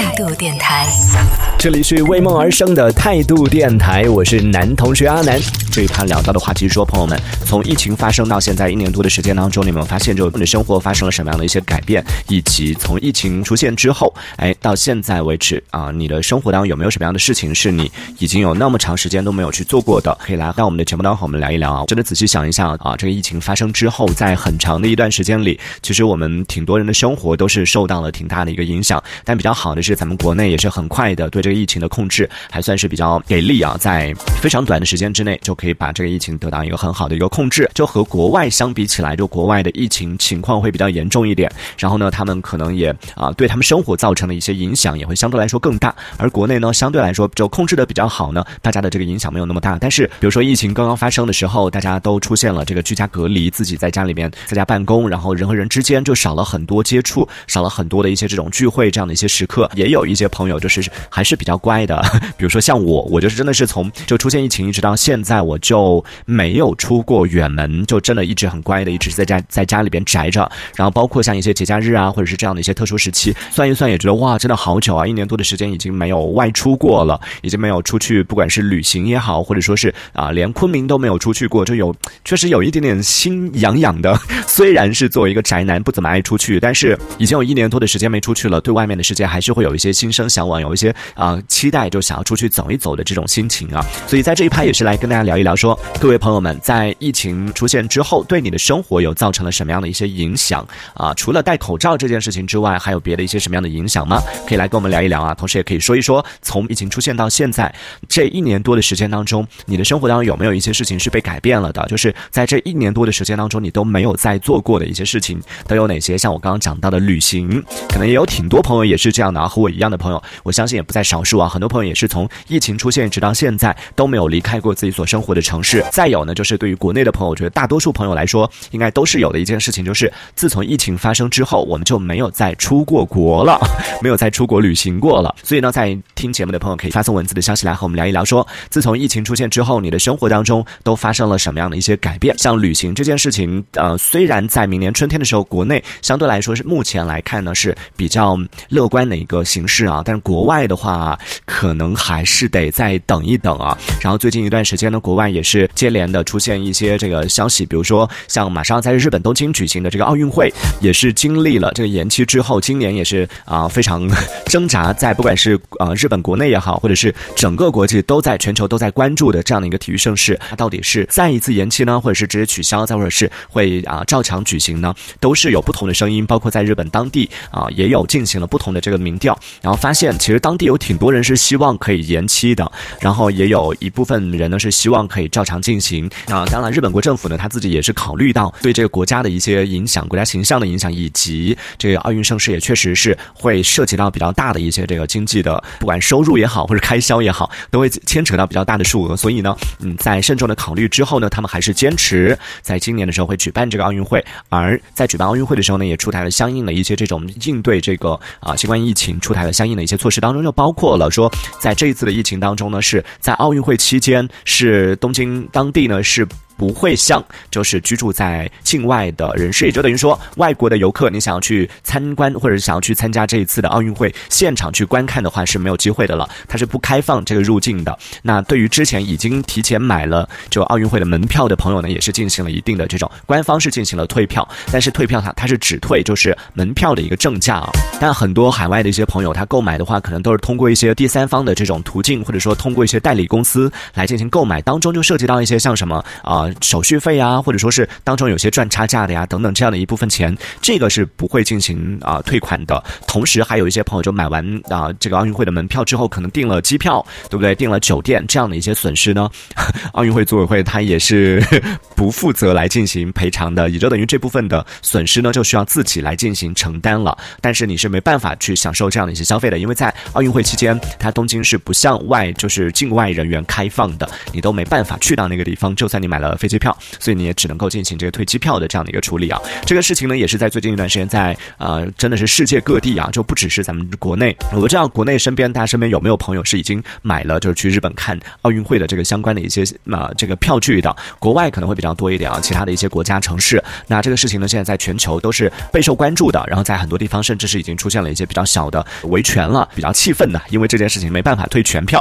态度电台，这里是为梦而生的态度电台，我是男同学阿南。这一盘聊到的话题说，朋友们，从疫情发生到现在一年多的时间当中，你们发现就你的生活发生了什么样的一些改变，以及从疫情出现之后，哎，到现在为止啊，你的生活当中有没有什么样的事情是你已经有那么长时间都没有去做过的？可以来到我们的节目当中和我们聊一聊啊。真的仔细想一下啊，这个疫情发生之后，在很长的一段时间里，其实我们挺多人的生活都是受到了挺大的一个影响。但比较好的是，咱们国内也是很快的对这个疫情的控制还算是比较给力啊，在非常短的时间之内就可以把这个疫情得到一个很好的一个控制。就和国外相比起来，就国外的疫情情况会比较严重一点。然后呢，他们可能也啊，对他们生活造成的一些影响也会相对来说更大。而国内呢，相对来说就控制的比较好呢，大家的这个影响没有那么大。但是，比如说疫情刚刚发生的时候，大家都出现了这个居家隔离，自己在家里面在家办公，然后人和人之间就少了很多接触，少了很多的一些这种聚会这样的一些时刻。也有有一些朋友就是还是比较乖的，比如说像我，我就是真的是从就出现疫情一直到现在，我就没有出过远门，就真的一直很乖的，一直在家在家里边宅着。然后包括像一些节假日啊，或者是这样的一些特殊时期，算一算也觉得哇，真的好久啊，一年多的时间已经没有外出过了，已经没有出去，不管是旅行也好，或者说是啊，连昆明都没有出去过，就有确实有一点点心痒痒的。虽然是作为一个宅男，不怎么爱出去，但是已经有一年多的时间没出去了，对外面的世界还是会有一些心生向往，有一些啊期待，就想要出去走一走的这种心情啊。所以在这一趴也是来跟大家聊一聊，说各位朋友们在疫情出现之后，对你的生活有造成了什么样的一些影响啊？除了戴口罩这件事情之外，还有别的一些什么样的影响吗？可以来跟我们聊一聊啊。同时也可以说一说，从疫情出现到现在这一年多的时间当中，你的生活当中有没有一些事情是被改变了的？就是在这一年多的时间当中，你都没有在做过的一些事情都有哪些？像我刚刚讲到的旅行，可能也有挺多朋友也是这样的啊，和我一样的朋友，我相信也不在少数啊。很多朋友也是从疫情出现直到现在都没有离开过自己所生活的城市。再有呢，就是对于国内的朋友，我觉得大多数朋友来说，应该都是有的一件事情，就是自从疫情发生之后，我们就没有再出过国了，没有再出国旅行过了。所以呢，在听节目的朋友可以发送文字的消息来和我们聊一聊，说自从疫情出现之后，你的生活当中都发生了什么样的一些改变？像旅行这件事情，呃，虽然在明年春天的时候，国内相对来说是目前来看呢是比较乐观的一个形形式啊，但是国外的话，可能还是得再等一等啊。然后最近一段时间呢，国外也是接连的出现一些这个消息，比如说像马上在日本东京举行的这个奥运会，也是经历了这个延期之后，今年也是啊非常挣扎，在不管是啊日本国内也好，或者是整个国际都在全球都在关注的这样的一个体育盛事，到底是再一次延期呢，或者是直接取消，再或者是会啊照常举行呢？都是有不同的声音，包括在日本当地啊也有进行了不同的这个民调，然后发现其实当地有挺多人是希望可以延期的，然后也有一部分人呢是希望可以照常进行啊。当然，日本国政府呢他自己也是考虑到对这个国家的一些影响、国家形象的影响，以及这个奥运盛事也确实是会涉及到比较大的一些这个经济的，不管收入也好或者开销也好，都会牵扯到比较大的数额。所以呢，嗯，在慎重的考虑之后呢，他们还是坚持在今年的时候会举办这个奥运会。而在举办奥运会的时候呢，也出台了相应的一些这种应对这个啊新冠疫情出台还有相应的一些措施，当中就包括了说，在这一次的疫情当中呢，是在奥运会期间，是东京当地呢是。不会像就是居住在境外的人士，也就等于说外国的游客，你想要去参观或者是想要去参加这一次的奥运会现场去观看的话是没有机会的了，它是不开放这个入境的。那对于之前已经提前买了就奥运会的门票的朋友呢，也是进行了一定的这种官方是进行了退票，但是退票它它是只退就是门票的一个正价啊。但很多海外的一些朋友他购买的话，可能都是通过一些第三方的这种途径，或者说通过一些代理公司来进行购买，当中就涉及到一些像什么啊。手续费啊，或者说是当中有些赚差价的呀，等等这样的一部分钱，这个是不会进行啊退款的。同时，还有一些朋友就买完啊这个奥运会的门票之后，可能订了机票，对不对？订了酒店这样的一些损失呢，奥运会组委会他也是不负责来进行赔偿的，也就等于这部分的损失呢，就需要自己来进行承担了。但是你是没办法去享受这样的一些消费的，因为在奥运会期间，它东京是不向外就是境外人员开放的，你都没办法去到那个地方，就算你买了。飞机票，所以你也只能够进行这个退机票的这样的一个处理啊。这个事情呢，也是在最近一段时间，在呃，真的是世界各地啊，就不只是咱们国内。我不知道国内身边大家身边有没有朋友是已经买了就是去日本看奥运会的这个相关的一些啊这个票据的。国外可能会比较多一点啊，其他的一些国家城市。那这个事情呢，现在在全球都是备受关注的，然后在很多地方甚至是已经出现了一些比较小的维权了，比较气愤的，因为这件事情没办法退全票。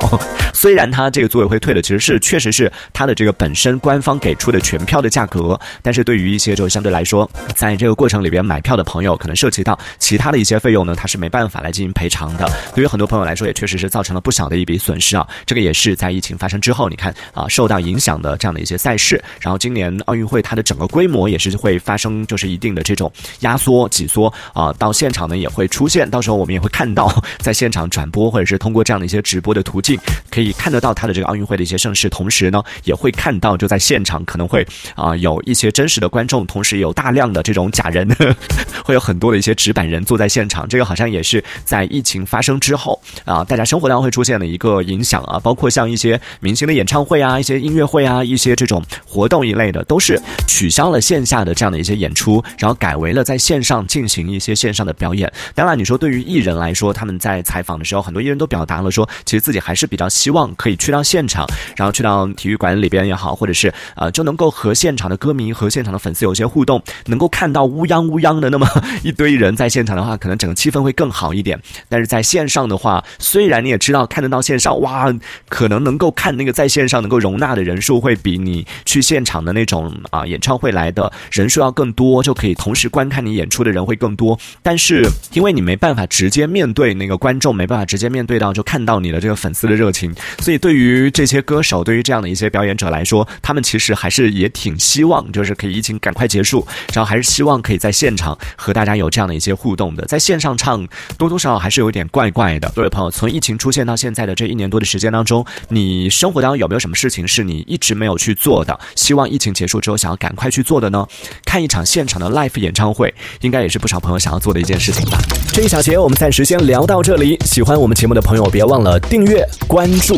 虽然他这个组委会退的其实是确实是他的这个本身官方给给出的全票的价格，但是对于一些就相对来说，在这个过程里边买票的朋友，可能涉及到其他的一些费用呢，他是没办法来进行赔偿的。对于很多朋友来说，也确实是造成了不小的一笔损失啊。这个也是在疫情发生之后，你看啊，受到影响的这样的一些赛事。然后今年奥运会它的整个规模也是会发生就是一定的这种压缩挤缩啊，到现场呢也会出现，到时候我们也会看到 在现场转播或者是通过这样的一些直播的途径，可以看得到它的这个奥运会的一些盛世，同时呢也会看到就在现场可能会啊有一些真实的观众，同时有大量的这种假人，会有很多的一些纸板人坐在现场，这个好像也是在疫情发生之后啊，大家生活当中会出现的一个影响啊，包括像一些明星的演唱会啊，一些音乐会啊，一些这种活动一类的，都是取消了线下的这样的一些演出，然后改为了在线上进行一些线上的表演。当然，你说对于艺人来说，他们在采访的时候，很多艺人都表达了说，其实自己还是比较希望可以去到现场，然后去到体育馆里边也好，或者是啊，就能够和现场的歌迷和现场的粉丝有一些互动，能够看到乌泱乌泱的那么一堆人在现场的话，可能整个气氛会更好一点。但是在线上的话，虽然你也知道看得到线上，哇，可能能够看那个在线上能够容纳的人数会比你去现场的那种啊演唱会来的人数要更多，就可以同时观看你演出的人会更多。但是因为你没办法直接面对那个观众，没办法直接面对到就看到你的这个粉丝的热情，所以对于这些歌手，对于这样的一些表演者来说，他们其实还是也挺希望，就是可以疫情赶快结束，然后还是希望可以在现场和大家有这样的一些互动的。在线上唱多多少少还是有点怪怪的。各位朋友，从疫情出现到现在的这一年多的时间当中，你生活当中有没有什么事情是你一直没有去做的？希望疫情结束之后想要赶快去做的呢？看一场现场的 live 演唱会，应该也是不少朋友想要做的一件事情吧。这一小节我们暂时先聊到这里。喜欢我们节目的朋友，别忘了订阅关注。